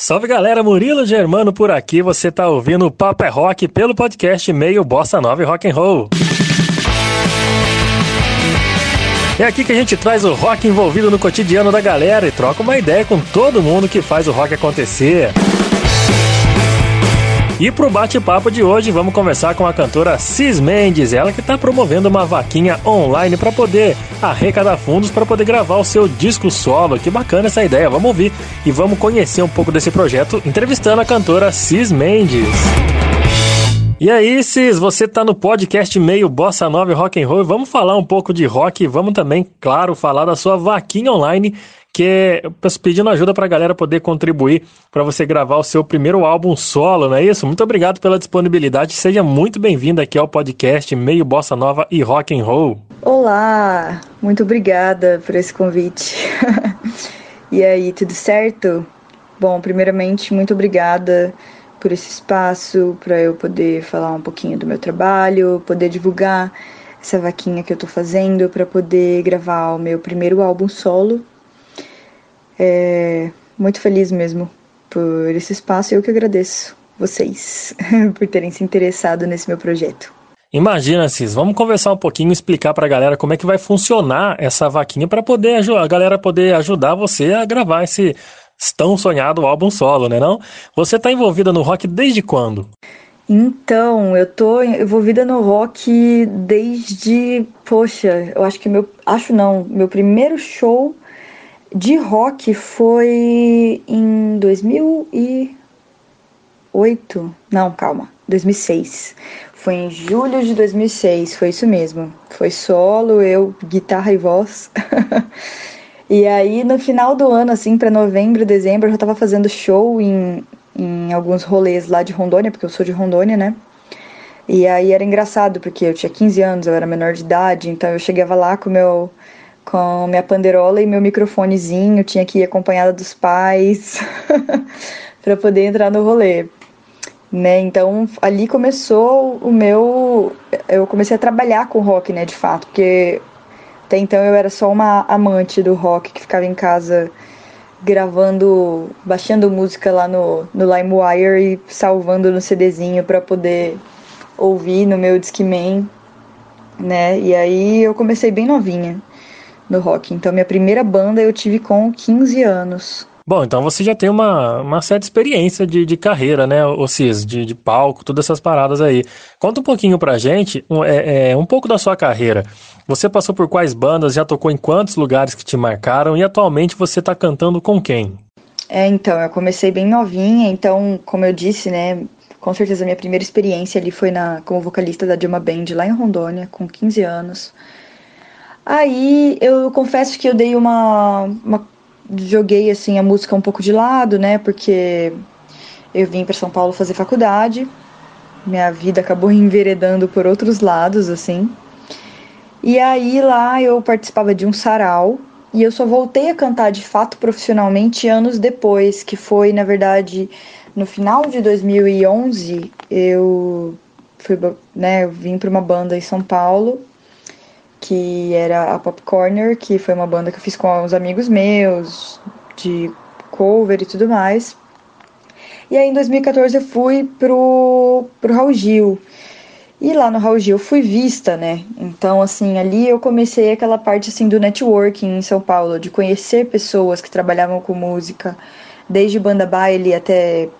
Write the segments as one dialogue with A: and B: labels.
A: Salve galera, Murilo Germano por aqui. Você tá ouvindo o Papo é Rock pelo podcast Meio Bossa Nova e Rock and Roll. É aqui que a gente traz o rock envolvido no cotidiano da galera e troca uma ideia com todo mundo que faz o rock acontecer. E pro bate-papo de hoje, vamos conversar com a cantora Cis Mendes, ela que está promovendo uma vaquinha online para poder arrecadar fundos para poder gravar o seu disco solo. Que bacana essa ideia, vamos ouvir e vamos conhecer um pouco desse projeto entrevistando a cantora Cis Mendes. E aí, Cis, você tá no podcast meio Bossa Nova e Rock and Roll. Vamos falar um pouco de rock e vamos também, claro, falar da sua vaquinha online que é pedindo ajuda para a galera poder contribuir para você gravar o seu primeiro álbum solo, não é isso? Muito obrigado pela disponibilidade. Seja muito bem-vindo aqui ao podcast Meio Bossa Nova e Rock and Roll.
B: Olá, muito obrigada por esse convite. e aí, tudo certo? Bom, primeiramente, muito obrigada por esse espaço para eu poder falar um pouquinho do meu trabalho, poder divulgar essa vaquinha que eu tô fazendo para poder gravar o meu primeiro álbum solo, é, muito feliz mesmo por esse espaço e eu que agradeço vocês por terem se interessado nesse meu projeto.
A: Imagina, Cis, vamos conversar um pouquinho, explicar para a galera como é que vai funcionar essa vaquinha para poder a galera poder ajudar você a gravar esse tão sonhado álbum solo, né não? Você está envolvida no rock desde quando?
B: Então, eu tô envolvida no rock desde, poxa, eu acho que meu, acho não, meu primeiro show de rock foi em 2008. Não, calma. 2006. Foi em julho de 2006, foi isso mesmo. Foi solo, eu, guitarra e voz. e aí no final do ano, assim, para novembro, dezembro, eu já tava fazendo show em, em alguns rolês lá de Rondônia, porque eu sou de Rondônia, né? E aí era engraçado, porque eu tinha 15 anos, eu era menor de idade, então eu chegava lá com meu com minha panderola e meu microfonezinho, tinha que ir acompanhada dos pais para poder entrar no rolê. Né? Então ali começou o meu. Eu comecei a trabalhar com rock, né, de fato, porque até então eu era só uma amante do rock que ficava em casa gravando, baixando música lá no, no LimeWire e salvando no CDzinho para poder ouvir no meu Discman, né? E aí eu comecei bem novinha no rock. Então, minha primeira banda eu tive com 15 anos.
A: Bom, então você já tem uma, uma certa experiência de, de carreira, né, Cis, de, de palco, todas essas paradas aí. Conta um pouquinho pra gente, um, é, é, um pouco da sua carreira. Você passou por quais bandas, já tocou em quantos lugares que te marcaram e atualmente você tá cantando com quem?
B: É, então, eu comecei bem novinha, então, como eu disse, né, com certeza minha primeira experiência ali foi na, como vocalista da Dilma Band lá em Rondônia, com 15 anos. Aí eu confesso que eu dei uma, uma joguei assim a música um pouco de lado, né? Porque eu vim para São Paulo fazer faculdade. Minha vida acabou enveredando por outros lados, assim. E aí lá eu participava de um sarau e eu só voltei a cantar de fato profissionalmente anos depois, que foi, na verdade, no final de 2011, eu fui, né, eu vim para uma banda em São Paulo que era a Pop Corner, que foi uma banda que eu fiz com uns amigos meus, de cover e tudo mais. E aí em 2014 eu fui pro, pro Raul Gil. E lá no Raul Gil eu fui vista, né? Então, assim, ali eu comecei aquela parte, assim, do networking em São Paulo, de conhecer pessoas que trabalhavam com música, desde banda baile até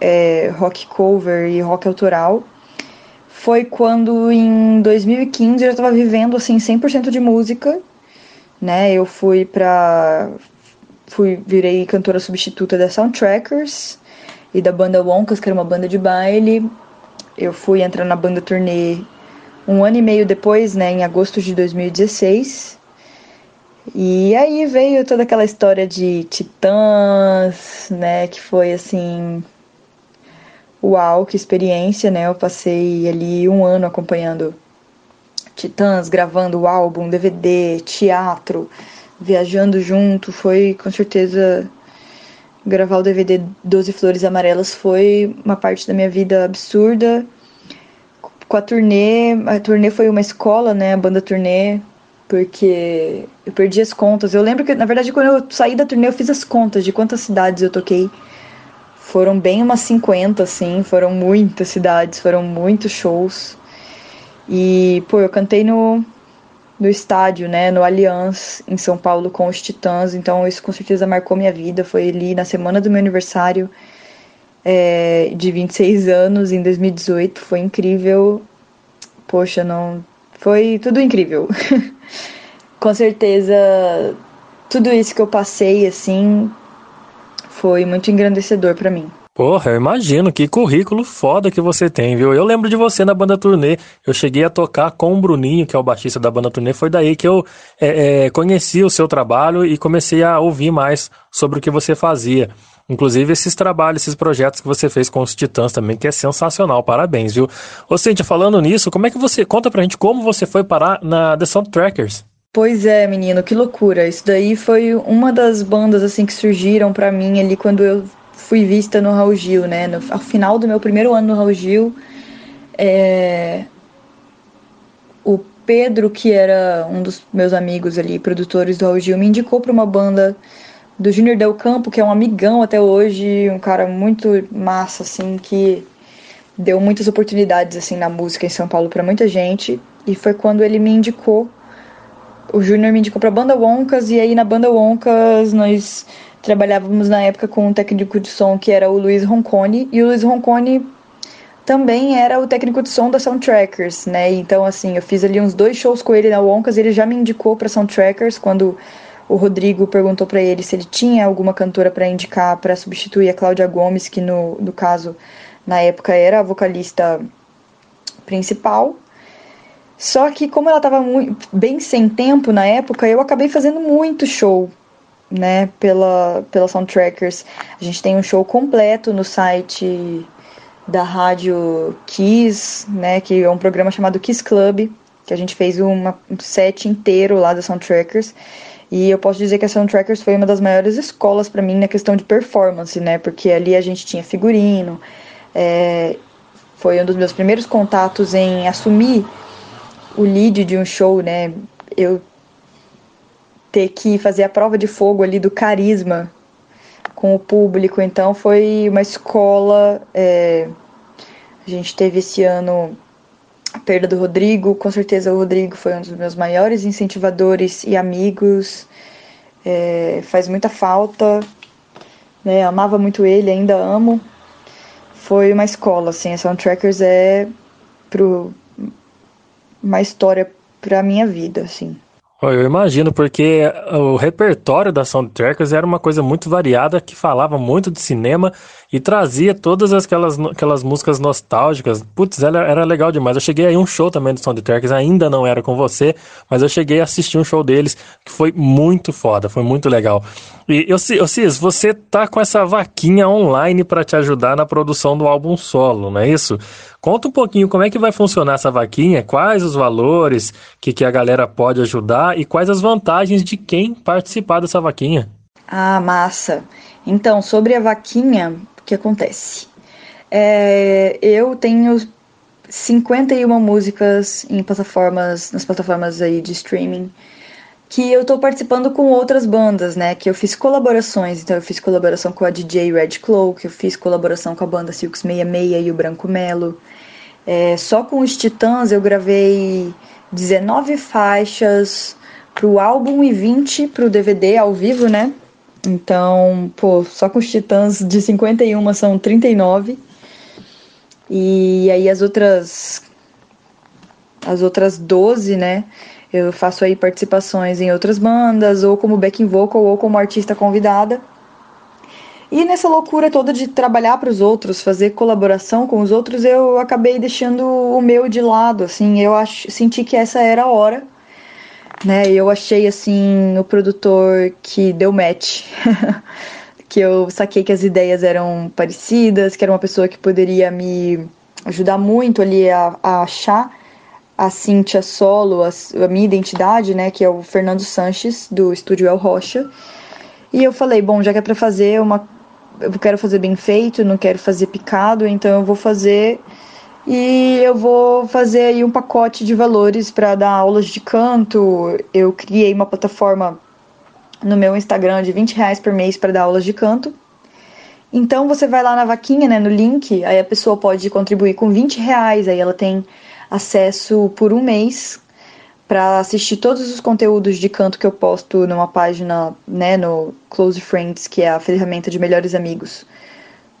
B: é, rock cover e rock autoral foi quando em 2015 eu já estava vivendo assim 100% de música, né? Eu fui para fui virei cantora substituta da Soundtrackers e da banda Wonkas, que era uma banda de baile. Eu fui entrar na banda turnê um ano e meio depois, né, em agosto de 2016. E aí veio toda aquela história de Titãs, né, que foi assim uau, que experiência, né? Eu passei ali um ano acompanhando Titãs, gravando o álbum, DVD, teatro, viajando junto. Foi com certeza gravar o DVD Doze Flores Amarelas foi uma parte da minha vida absurda. Com a turnê, a turnê foi uma escola, né? A banda turnê, porque eu perdi as contas. Eu lembro que, na verdade, quando eu saí da turnê, eu fiz as contas de quantas cidades eu toquei foram bem umas 50, assim, foram muitas cidades, foram muitos shows. E, pô, eu cantei no, no estádio, né, no Allianz, em São Paulo, com os Titãs, então isso com certeza marcou minha vida. Foi ali na semana do meu aniversário é, de 26 anos, em 2018, foi incrível. Poxa, não. Foi tudo incrível. com certeza, tudo isso que eu passei, assim, foi muito engrandecedor para mim.
A: Porra, eu imagino que currículo foda que você tem, viu? Eu lembro de você na banda turnê. Eu cheguei a tocar com o Bruninho, que é o baixista da banda turnê. Foi daí que eu é, é, conheci o seu trabalho e comecei a ouvir mais sobre o que você fazia. Inclusive esses trabalhos, esses projetos que você fez com os Titãs também, que é sensacional. Parabéns, viu? Ô, Cíntia, falando nisso, como é que você. Conta pra gente como você foi parar na The Soundtrackers.
B: Pois é, menino, que loucura. Isso daí foi uma das bandas assim que surgiram para mim ali quando eu fui vista no Raul Gil, né? No, ao final do meu primeiro ano no Raul Gil, é... o Pedro, que era um dos meus amigos ali, produtores do Raul Gil, me indicou para uma banda do Júnior Del Campo, que é um amigão até hoje, um cara muito massa, assim, que deu muitas oportunidades assim na música em São Paulo para muita gente. E foi quando ele me indicou o Júnior me indicou pra banda Woncas, e aí na banda Woncas nós trabalhávamos na época com um técnico de som que era o Luiz Roncone, e o Luiz Roncone também era o técnico de som da Soundtrackers, né? Então, assim, eu fiz ali uns dois shows com ele na Woncas, e ele já me indicou pra Soundtrackers quando o Rodrigo perguntou para ele se ele tinha alguma cantora para indicar para substituir a Cláudia Gomes, que no, no caso, na época, era a vocalista principal. Só que como ela estava bem sem tempo na época, eu acabei fazendo muito show, né, pela, pela Soundtrackers. A gente tem um show completo no site da rádio Kiss, né, que é um programa chamado Kiss Club, que a gente fez uma, um set inteiro lá da Soundtrackers. E eu posso dizer que a Soundtrackers foi uma das maiores escolas para mim na questão de performance, né, porque ali a gente tinha figurino, é, foi um dos meus primeiros contatos em assumir o lead de um show, né? Eu ter que fazer a prova de fogo ali do carisma com o público. Então foi uma escola. É, a gente teve esse ano a perda do Rodrigo. Com certeza o Rodrigo foi um dos meus maiores incentivadores e amigos. É, faz muita falta. Né? Amava muito ele, ainda amo. Foi uma escola, assim. A Soundtrackers é pro uma história para minha vida, assim.
A: Eu imagino, porque o repertório da Soundtrackers era uma coisa muito variada, que falava muito de cinema e trazia todas aquelas, aquelas músicas nostálgicas. Putz, era, era legal demais. Eu cheguei aí um show também do Soundtrackers, ainda não era com você, mas eu cheguei a assistir um show deles que foi muito foda, foi muito legal. E Cis, você tá com essa vaquinha online para te ajudar na produção do álbum solo, não é isso? Conta um pouquinho como é que vai funcionar essa vaquinha, quais os valores que, que a galera pode ajudar e quais as vantagens de quem participar dessa vaquinha.
B: Ah, massa. Então, sobre a vaquinha, o que acontece? É, eu tenho 51 músicas em plataformas, nas plataformas aí de streaming que eu tô participando com outras bandas, né? Que eu fiz colaborações, então eu fiz colaboração com a DJ Red Cloak, eu fiz colaboração com a banda Silks 66 e o Branco Melo. É, só com os Titãs eu gravei 19 faixas pro álbum e 20 pro DVD ao vivo, né? Então, pô, só com os Titãs de 51 são 39. E aí as outras as outras 12, né? Eu faço aí participações em outras bandas, ou como backing vocal, ou como artista convidada. E nessa loucura toda de trabalhar para os outros, fazer colaboração com os outros, eu acabei deixando o meu de lado, assim, eu ach, senti que essa era a hora, né? Eu achei assim o produtor que deu match. que eu saquei que as ideias eram parecidas, que era uma pessoa que poderia me ajudar muito ali a, a achar a Cintia Solo, a, a, minha identidade, né, que é o Fernando Sanches, do Estúdio El Rocha. E eu falei, bom, já que é para fazer uma eu quero fazer bem feito, não quero fazer picado, então eu vou fazer e eu vou fazer aí um pacote de valores para dar aulas de canto. Eu criei uma plataforma no meu Instagram de 20 reais por mês para dar aulas de canto. Então você vai lá na vaquinha, né, no link, aí a pessoa pode contribuir com 20 reais, aí ela tem acesso por um mês para assistir todos os conteúdos de canto que eu posto numa página, né, no Close Friends, que é a ferramenta de melhores amigos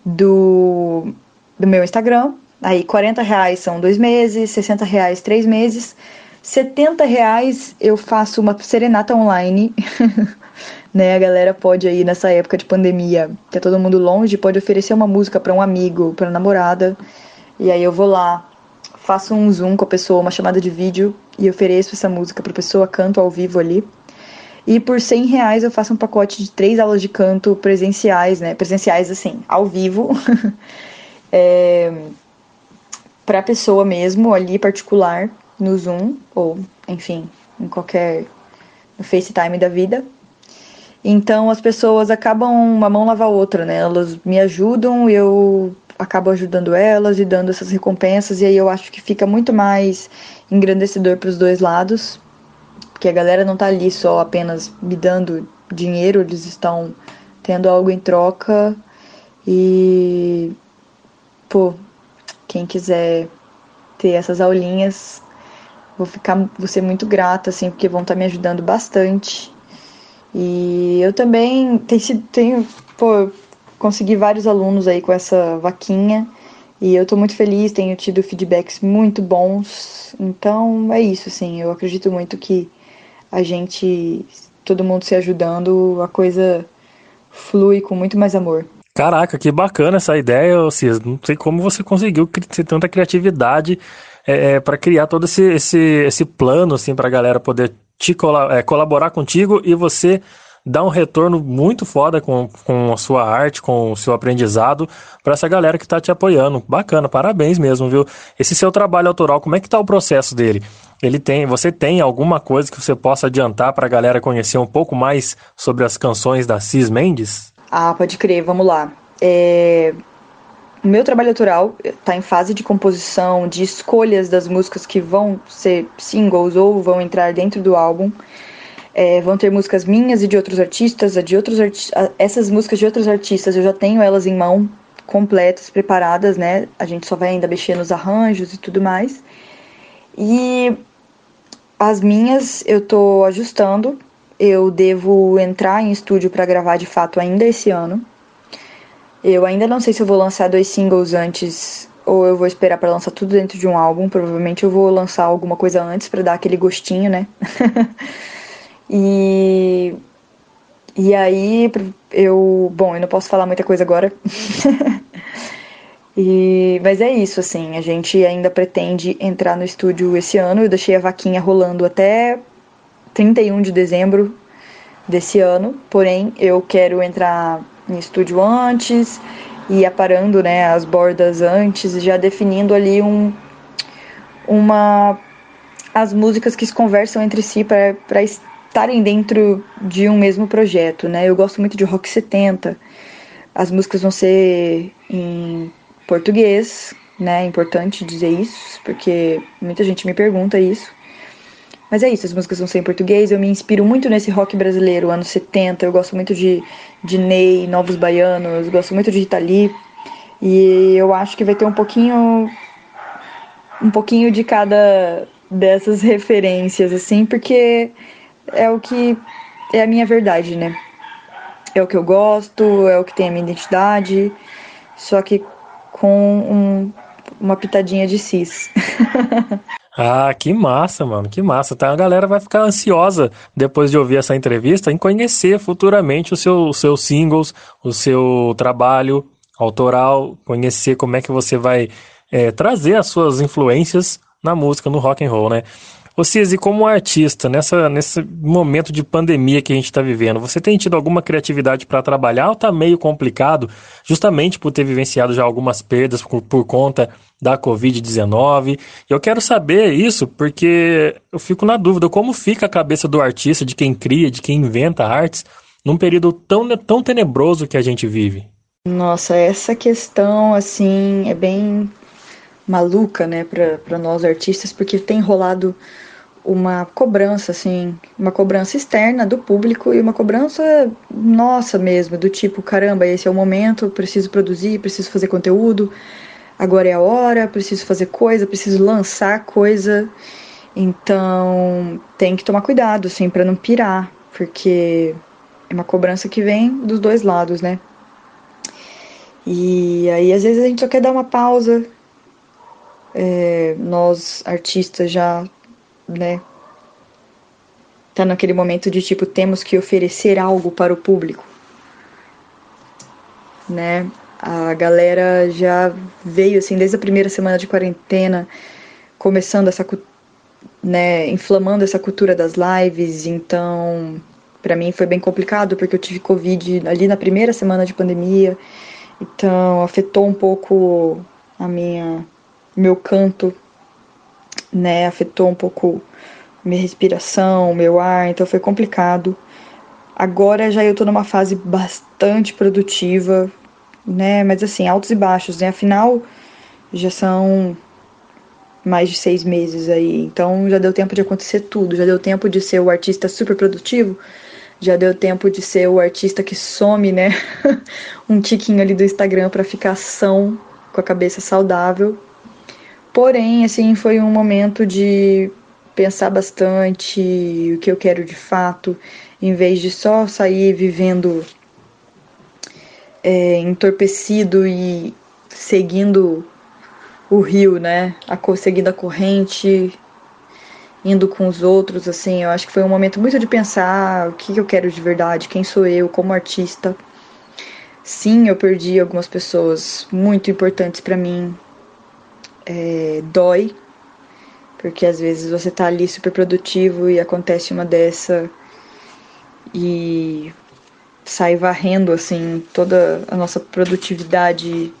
B: do, do meu Instagram. Aí 40 reais são dois meses, 60 reais três meses, 70 reais eu faço uma serenata online. né, a galera pode aí nessa época de pandemia, que é todo mundo longe, pode oferecer uma música para um amigo, para namorada. E aí eu vou lá, faço um zoom com a pessoa, uma chamada de vídeo e ofereço essa música para a pessoa, canto ao vivo ali. E por 100 reais eu faço um pacote de três aulas de canto presenciais, né? Presenciais assim, ao vivo. é, para a pessoa mesmo, ali particular, no Zoom, ou enfim, em qualquer. no FaceTime da vida. Então as pessoas acabam uma mão lavar a outra, né? Elas me ajudam, eu acabo ajudando elas e dando essas recompensas, e aí eu acho que fica muito mais engrandecedor para os dois lados, porque a galera não tá ali só apenas me dando dinheiro, eles estão tendo algo em troca e pô, quem quiser ter essas aulinhas, vou ficar vou ser muito grata assim, porque vão estar tá me ajudando bastante. E eu também tenho, tenho pô, consegui vários alunos aí com essa vaquinha e eu estou muito feliz, tenho tido feedbacks muito bons. Então é isso, assim, eu acredito muito que a gente, todo mundo se ajudando, a coisa flui com muito mais amor.
A: Caraca, que bacana essa ideia, Cis. Não sei como você conseguiu ter tanta criatividade é, é para criar todo esse, esse, esse plano, assim, para a galera poder te é, colaborar contigo e você dá um retorno muito foda com, com a sua arte, com o seu aprendizado para essa galera que está te apoiando. Bacana, parabéns mesmo, viu? Esse seu trabalho autoral, como é que tá o processo dele? Ele tem, você tem alguma coisa que você possa adiantar para a galera conhecer um pouco mais sobre as canções da Cis Mendes?
B: Ah, pode crer, vamos lá. É... O meu trabalho autoral está em fase de composição, de escolhas das músicas que vão ser singles ou vão entrar dentro do álbum. É, vão ter músicas minhas e de outros artistas, de outros arti essas músicas de outros artistas eu já tenho elas em mão, completas, preparadas, né? A gente só vai ainda mexer nos arranjos e tudo mais. E as minhas eu tô ajustando. Eu devo entrar em estúdio para gravar de fato ainda esse ano. Eu ainda não sei se eu vou lançar dois singles antes ou eu vou esperar para lançar tudo dentro de um álbum. Provavelmente eu vou lançar alguma coisa antes para dar aquele gostinho, né? E e aí eu, bom, eu não posso falar muita coisa agora. e mas é isso assim, a gente ainda pretende entrar no estúdio esse ano. Eu deixei a vaquinha rolando até 31 de dezembro desse ano, porém eu quero entrar em estúdio antes e aparando, né, as bordas antes, já definindo ali um uma as músicas que se conversam entre si para estarem dentro de um mesmo projeto, né? Eu gosto muito de rock 70. As músicas vão ser em português, né? É importante dizer isso, porque muita gente me pergunta isso. Mas é isso, as músicas vão ser em português. Eu me inspiro muito nesse rock brasileiro, anos 70. Eu gosto muito de, de Ney, Novos Baianos, gosto muito de Rita Lee. E eu acho que vai ter um pouquinho um pouquinho de cada dessas referências assim, porque é o que é a minha verdade, né? É o que eu gosto, é o que tem a minha identidade, só que com um, uma pitadinha de cis.
A: Ah, que massa, mano, que massa. Tá? A galera vai ficar ansiosa depois de ouvir essa entrevista em conhecer futuramente os seu, os seus singles, o seu trabalho autoral, conhecer como é que você vai é, trazer as suas influências na música, no rock and roll, né? Ô Cisi, como artista, nessa, nesse momento de pandemia que a gente está vivendo, você tem tido alguma criatividade para trabalhar ou está meio complicado, justamente por ter vivenciado já algumas perdas por, por conta da Covid-19? Eu quero saber isso porque eu fico na dúvida como fica a cabeça do artista, de quem cria, de quem inventa artes, num período tão, tão tenebroso que a gente vive.
B: Nossa, essa questão, assim, é bem maluca, né, para nós artistas, porque tem rolado uma cobrança, assim, uma cobrança externa do público e uma cobrança nossa mesmo, do tipo, caramba, esse é o momento, preciso produzir, preciso fazer conteúdo, agora é a hora, preciso fazer coisa, preciso lançar coisa. Então, tem que tomar cuidado, assim, para não pirar, porque é uma cobrança que vem dos dois lados, né? E aí, às vezes, a gente só quer dar uma pausa. É, nós, artistas, já né? Tá naquele momento de tipo, temos que oferecer algo para o público, né? A galera já veio assim desde a primeira semana de quarentena, começando essa né, inflamando essa cultura das lives, então para mim foi bem complicado porque eu tive covid ali na primeira semana de pandemia. Então afetou um pouco a minha meu canto né? Afetou um pouco minha respiração, meu ar, então foi complicado. Agora já eu tô numa fase bastante produtiva, né? Mas assim, altos e baixos, né? Afinal, já são mais de seis meses aí. Então já deu tempo de acontecer tudo. Já deu tempo de ser o artista super produtivo. Já deu tempo de ser o artista que some, né? um tiquinho ali do Instagram para ficar são, com a cabeça saudável. Porém, assim, foi um momento de pensar bastante o que eu quero de fato, em vez de só sair vivendo é, entorpecido e seguindo o rio, né? A, seguindo a corrente, indo com os outros, assim. Eu acho que foi um momento muito de pensar o que eu quero de verdade, quem sou eu como artista. Sim, eu perdi algumas pessoas muito importantes para mim, é, dói, porque às vezes você tá ali super produtivo e acontece uma dessa e sai varrendo assim toda a nossa produtividade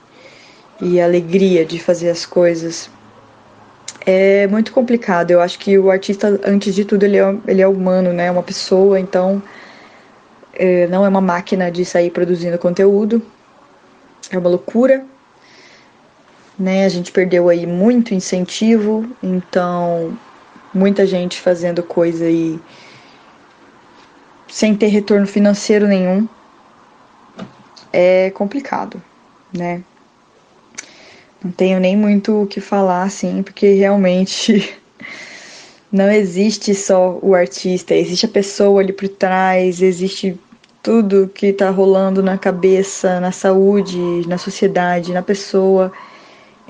B: e alegria de fazer as coisas. É muito complicado. Eu acho que o artista, antes de tudo, ele é, ele é humano, né? É uma pessoa, então é, não é uma máquina de sair produzindo conteúdo. É uma loucura, né? A gente perdeu aí muito incentivo, então muita gente fazendo coisa aí sem ter retorno financeiro nenhum. É complicado, né? Não tenho nem muito o que falar assim, porque realmente não existe só o artista, existe a pessoa ali por trás, existe tudo que tá rolando na cabeça, na saúde, na sociedade, na pessoa.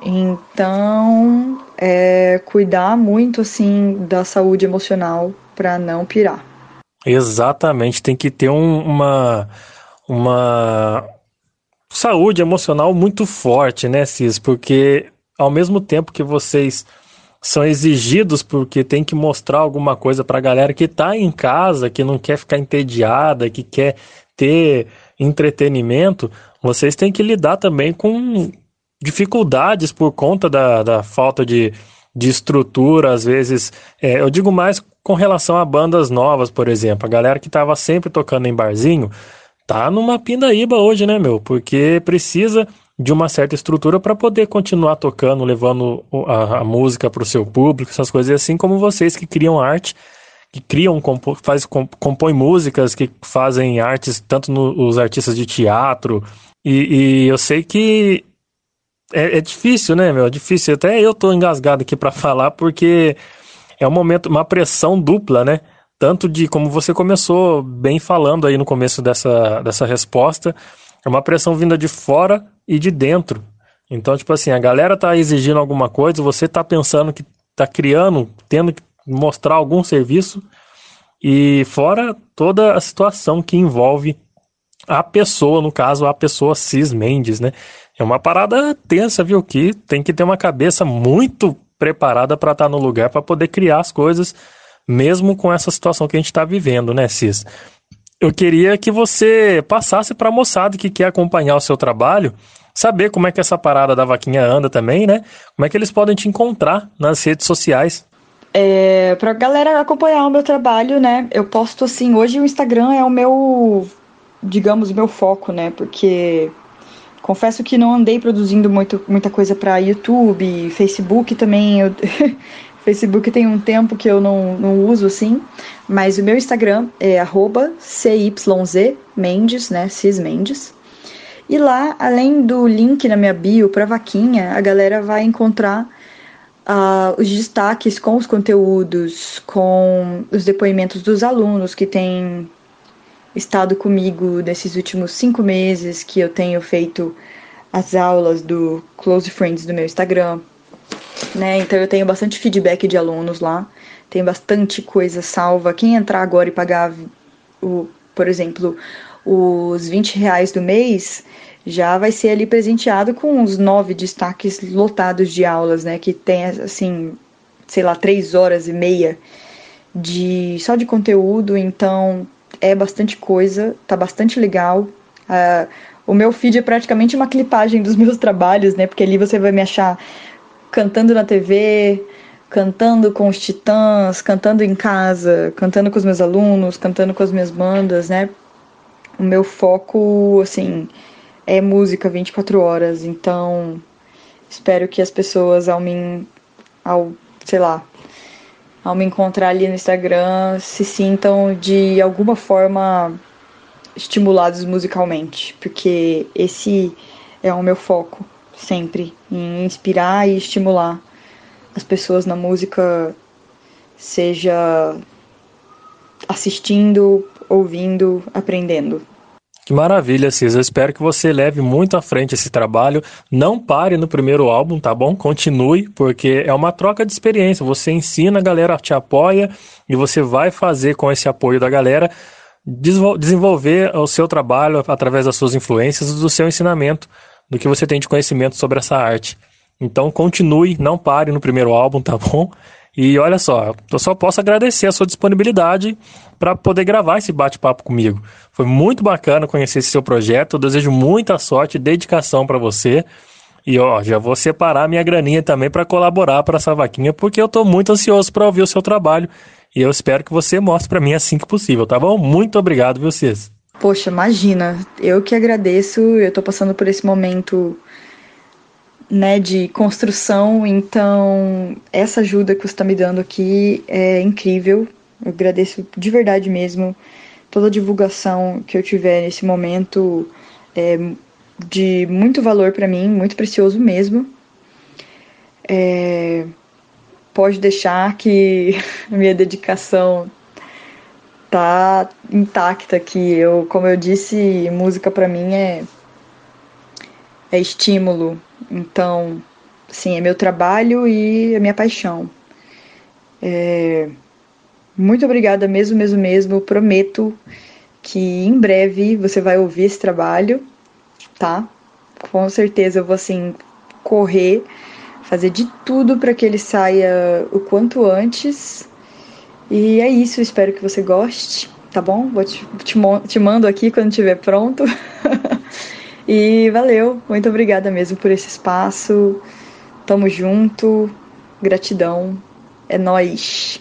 B: Então, é cuidar muito assim da saúde emocional para não pirar.
A: Exatamente, tem que ter um, uma uma saúde emocional muito forte, né, Cis? Porque ao mesmo tempo que vocês são exigidos porque tem que mostrar alguma coisa para a galera que está em casa, que não quer ficar entediada, que quer ter entretenimento, vocês têm que lidar também com dificuldades por conta da, da falta de, de estrutura, às vezes. É, eu digo mais com relação a bandas novas, por exemplo. A galera que estava sempre tocando em barzinho tá numa pindaíba hoje, né, meu? Porque precisa de uma certa estrutura para poder continuar tocando, levando a, a música para o seu público, essas coisas, assim como vocês que criam arte, que criam, compo, faz, compõem músicas, que fazem artes, tanto no, os artistas de teatro, e, e eu sei que é, é, difícil, né, meu? É difícil. Até eu tô engasgado aqui para falar, porque é um momento, uma pressão dupla, né? Tanto de como você começou bem falando aí no começo dessa, dessa resposta, é uma pressão vinda de fora e de dentro. Então, tipo assim, a galera tá exigindo alguma coisa, você tá pensando que tá criando, tendo que mostrar algum serviço, e fora toda a situação que envolve a pessoa, no caso, a pessoa Cis Mendes, né? É uma parada tensa, viu? Que tem que ter uma cabeça muito preparada para estar tá no lugar para poder criar as coisas, mesmo com essa situação que a gente está vivendo, né, Cis? Eu queria que você passasse para a moçada que quer acompanhar o seu trabalho, saber como é que essa parada da vaquinha anda também, né? Como é que eles podem te encontrar nas redes sociais.
B: É, pra galera acompanhar o meu trabalho, né? Eu posto assim, hoje o Instagram é o meu, digamos, meu foco, né? Porque Confesso que não andei produzindo muito, muita coisa para YouTube, Facebook também. Eu Facebook tem um tempo que eu não, não uso assim, mas o meu Instagram é CYZ né? Cis Mendes. E lá, além do link na minha bio para vaquinha, a galera vai encontrar uh, os destaques com os conteúdos, com os depoimentos dos alunos que têm estado comigo nesses últimos cinco meses que eu tenho feito as aulas do Close Friends do meu Instagram. Né? Então eu tenho bastante feedback de alunos lá, tem bastante coisa salva. Quem entrar agora e pagar, o, por exemplo, os 20 reais do mês, já vai ser ali presenteado com uns nove destaques lotados de aulas, né? Que tem, assim, sei lá, três horas e meia de só de conteúdo, então é bastante coisa, tá bastante legal. Uh, o meu feed é praticamente uma clipagem dos meus trabalhos, né? Porque ali você vai me achar cantando na TV, cantando com os titãs, cantando em casa, cantando com os meus alunos, cantando com as minhas bandas, né? O meu foco, assim, é música 24 horas, então espero que as pessoas ao me ao, sei lá, ao me encontrar ali no Instagram se sintam de alguma forma estimulados musicalmente, porque esse é o meu foco sempre em inspirar e estimular as pessoas na música, seja assistindo, ouvindo, aprendendo.
A: Que maravilha, Cisa. Eu espero que você leve muito à frente esse trabalho. Não pare no primeiro álbum, tá bom? Continue, porque é uma troca de experiência. Você ensina, a galera te apoia e você vai fazer com esse apoio da galera desenvolver o seu trabalho através das suas influências, do seu ensinamento, do que você tem de conhecimento sobre essa arte. Então continue, não pare no primeiro álbum, tá bom? E olha só, eu só posso agradecer a sua disponibilidade para poder gravar esse bate-papo comigo. Foi muito bacana conhecer esse seu projeto. Eu desejo muita sorte e dedicação para você. E ó, já vou separar minha graninha também para colaborar para essa vaquinha, porque eu estou muito ansioso para ouvir o seu trabalho. E eu espero que você mostre para mim assim que possível, tá bom? Muito obrigado, viu, Cis?
B: Poxa, imagina. Eu que agradeço. Eu estou passando por esse momento né, de construção, então essa ajuda que você está me dando aqui é incrível. Eu agradeço de verdade mesmo. Toda a divulgação que eu tiver nesse momento é de muito valor para mim, muito precioso mesmo. É, pode deixar que minha dedicação tá intacta aqui. Eu, como eu disse, música para mim é é estímulo, então, sim, é meu trabalho e a minha paixão. É, muito obrigada mesmo, mesmo, mesmo. Prometo que em breve você vai ouvir esse trabalho, tá? Com certeza eu vou assim correr, fazer de tudo para que ele saia o quanto antes. E é isso, espero que você goste, tá bom? Vou te, te, te mando aqui quando estiver pronto. E valeu, muito obrigada mesmo por esse espaço. Tamo junto, gratidão, é nós.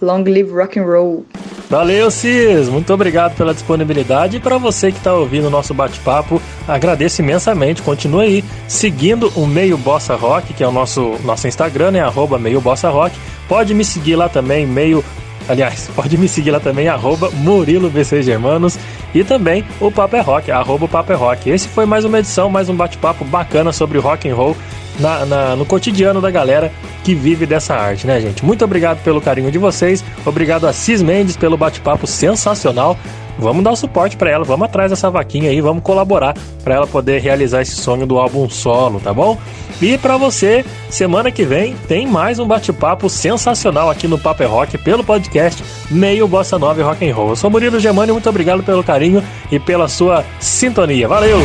B: Long live rock and roll.
A: Valeu, Cis. Muito obrigado pela disponibilidade e para você que está ouvindo o nosso bate-papo, agradeço imensamente. Continue aí seguindo o Meio Bossa Rock, que é o nosso nosso Instagram, né? Arroba Meio Bossa Rock. Pode me seguir lá também, meio Aliás, pode me seguir lá também, arroba Murilo VC Germanos e também o Papo é Rock, arroba Papo é Rock. Esse foi mais uma edição, mais um bate-papo bacana sobre rock and roll na, na, no cotidiano da galera que vive dessa arte, né, gente? Muito obrigado pelo carinho de vocês, obrigado a Cis Mendes pelo bate-papo sensacional. Vamos dar o suporte para ela, vamos atrás dessa vaquinha aí, vamos colaborar para ela poder realizar esse sonho do álbum solo, tá bom? E para você, semana que vem tem mais um bate-papo sensacional aqui no Paper é Rock pelo podcast Meio Bossa Nova e Rock and Roll. Eu sou Murilo Germani, muito obrigado pelo carinho e pela sua sintonia. Valeu!